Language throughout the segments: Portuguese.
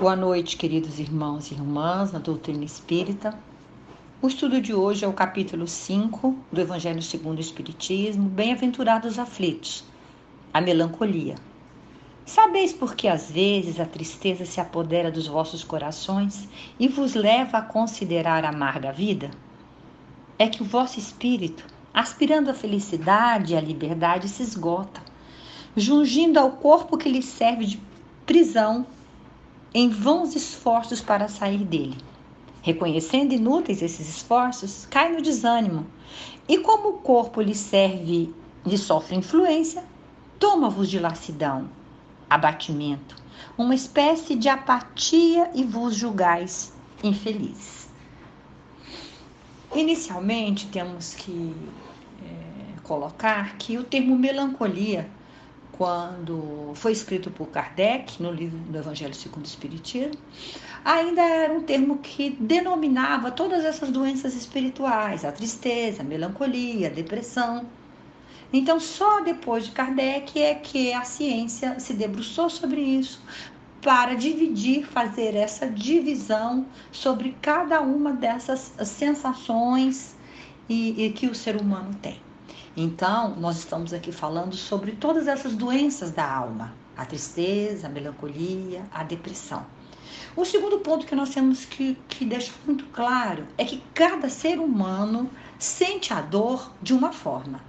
Boa noite, queridos irmãos e irmãs na doutrina espírita. O estudo de hoje é o capítulo 5 do Evangelho segundo o Espiritismo, Bem-aventurados aflitos, a melancolia. Sabeis por que às vezes a tristeza se apodera dos vossos corações e vos leva a considerar amarga a vida? É que o vosso espírito, aspirando à felicidade e à liberdade, se esgota, jungindo ao corpo que lhe serve de prisão em vãos esforços para sair dele. Reconhecendo inúteis esses esforços, cai no desânimo. E como o corpo lhe serve, lhe sofre influência, toma-vos de lassidão, abatimento, uma espécie de apatia e vos julgais infelizes. Inicialmente, temos que é, colocar que o termo melancolia quando foi escrito por Kardec, no livro do Evangelho segundo o Espiritismo, ainda era um termo que denominava todas essas doenças espirituais, a tristeza, a melancolia, a depressão. Então, só depois de Kardec é que a ciência se debruçou sobre isso para dividir, fazer essa divisão sobre cada uma dessas sensações e, e que o ser humano tem. Então, nós estamos aqui falando sobre todas essas doenças da alma: a tristeza, a melancolia, a depressão. O segundo ponto que nós temos que, que deixar muito claro é que cada ser humano sente a dor de uma forma.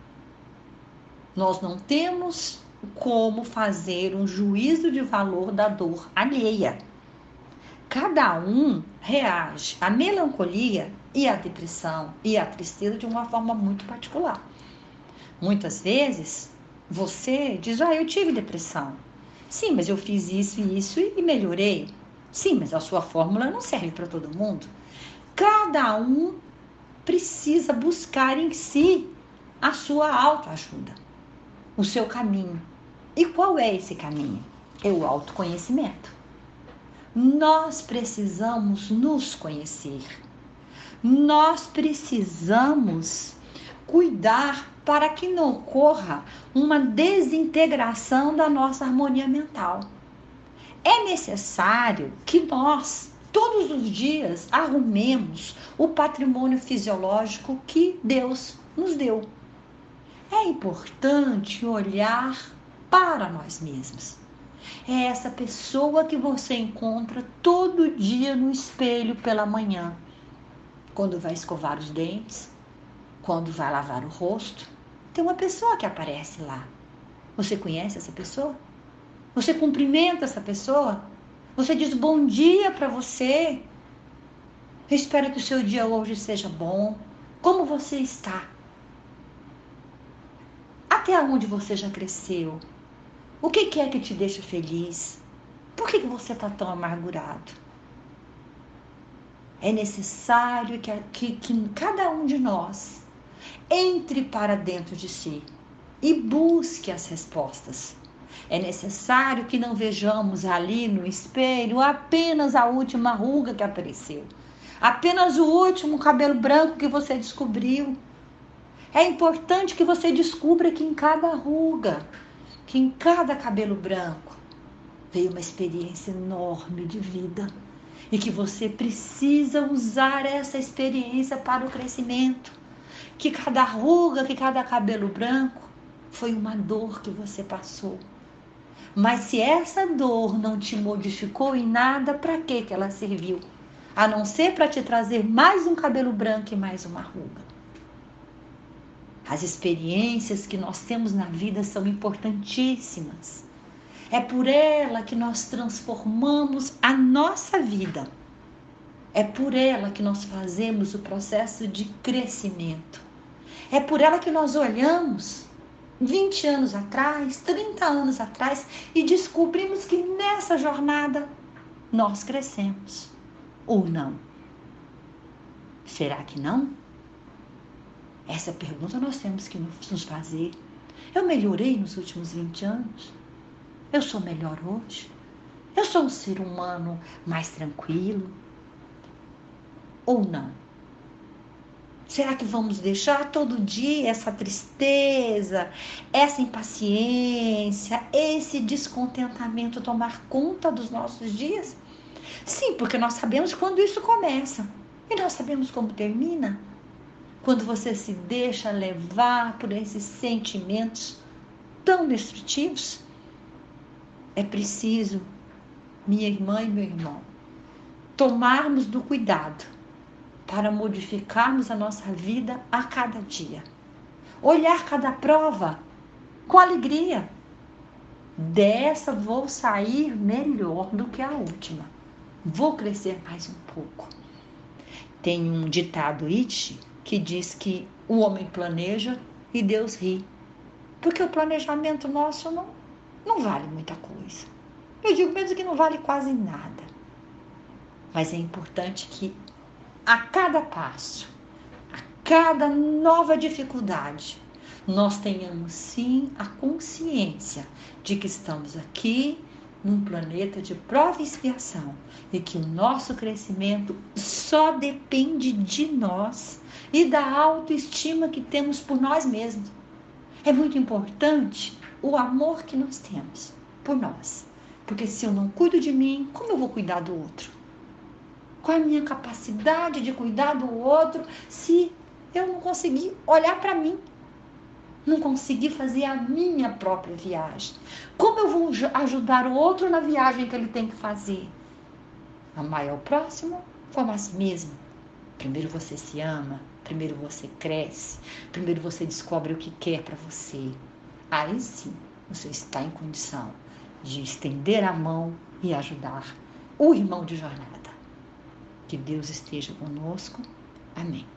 Nós não temos como fazer um juízo de valor da dor alheia. Cada um reage à melancolia e à depressão e à tristeza de uma forma muito particular. Muitas vezes você diz: Ah, eu tive depressão. Sim, mas eu fiz isso e isso e melhorei. Sim, mas a sua fórmula não serve para todo mundo. Cada um precisa buscar em si a sua autoajuda, o seu caminho. E qual é esse caminho? É o autoconhecimento. Nós precisamos nos conhecer. Nós precisamos cuidar para que não ocorra uma desintegração da nossa harmonia mental. É necessário que nós, todos os dias, arrumemos o patrimônio fisiológico que Deus nos deu. É importante olhar para nós mesmos. É essa pessoa que você encontra todo dia no espelho pela manhã, quando vai escovar os dentes, quando vai lavar o rosto, tem uma pessoa que aparece lá. Você conhece essa pessoa? Você cumprimenta essa pessoa? Você diz bom dia para você? Eu espero que o seu dia hoje seja bom. Como você está? Até onde você já cresceu? O que é que te deixa feliz? Por que você está tão amargurado? É necessário que, que, que cada um de nós entre para dentro de si e busque as respostas. É necessário que não vejamos ali no espelho apenas a última ruga que apareceu, apenas o último cabelo branco que você descobriu. É importante que você descubra que em cada ruga, que em cada cabelo branco, veio uma experiência enorme de vida e que você precisa usar essa experiência para o crescimento que cada ruga, que cada cabelo branco foi uma dor que você passou. Mas se essa dor não te modificou em nada, para que ela serviu? A não ser para te trazer mais um cabelo branco e mais uma ruga. As experiências que nós temos na vida são importantíssimas. É por ela que nós transformamos a nossa vida. É por ela que nós fazemos o processo de crescimento. É por ela que nós olhamos 20 anos atrás, 30 anos atrás e descobrimos que nessa jornada nós crescemos. Ou não? Será que não? Essa pergunta nós temos que nos fazer. Eu melhorei nos últimos 20 anos? Eu sou melhor hoje? Eu sou um ser humano mais tranquilo? Ou não? Será que vamos deixar todo dia essa tristeza, essa impaciência, esse descontentamento tomar conta dos nossos dias? Sim, porque nós sabemos quando isso começa e nós sabemos como termina. Quando você se deixa levar por esses sentimentos tão destrutivos, é preciso, minha irmã e meu irmão, tomarmos do cuidado para modificarmos a nossa vida a cada dia. Olhar cada prova com alegria. Dessa vou sair melhor do que a última. Vou crescer mais um pouco. Tem um ditado It que diz que o homem planeja e Deus ri. Porque o planejamento nosso não, não vale muita coisa. Eu digo mesmo que não vale quase nada. Mas é importante que a cada passo, a cada nova dificuldade, nós tenhamos sim a consciência de que estamos aqui num planeta de prova e expiação e que o nosso crescimento só depende de nós e da autoestima que temos por nós mesmos. É muito importante o amor que nós temos por nós. Porque se eu não cuido de mim, como eu vou cuidar do outro? Qual a minha capacidade de cuidar do outro se eu não conseguir olhar para mim? Não conseguir fazer a minha própria viagem? Como eu vou ajudar o outro na viagem que ele tem que fazer? Amar ao próximo como a si mesmo. Primeiro você se ama, primeiro você cresce, primeiro você descobre o que quer para você. Aí sim, você está em condição de estender a mão e ajudar o irmão de jornada. Que Deus esteja conosco. Amém.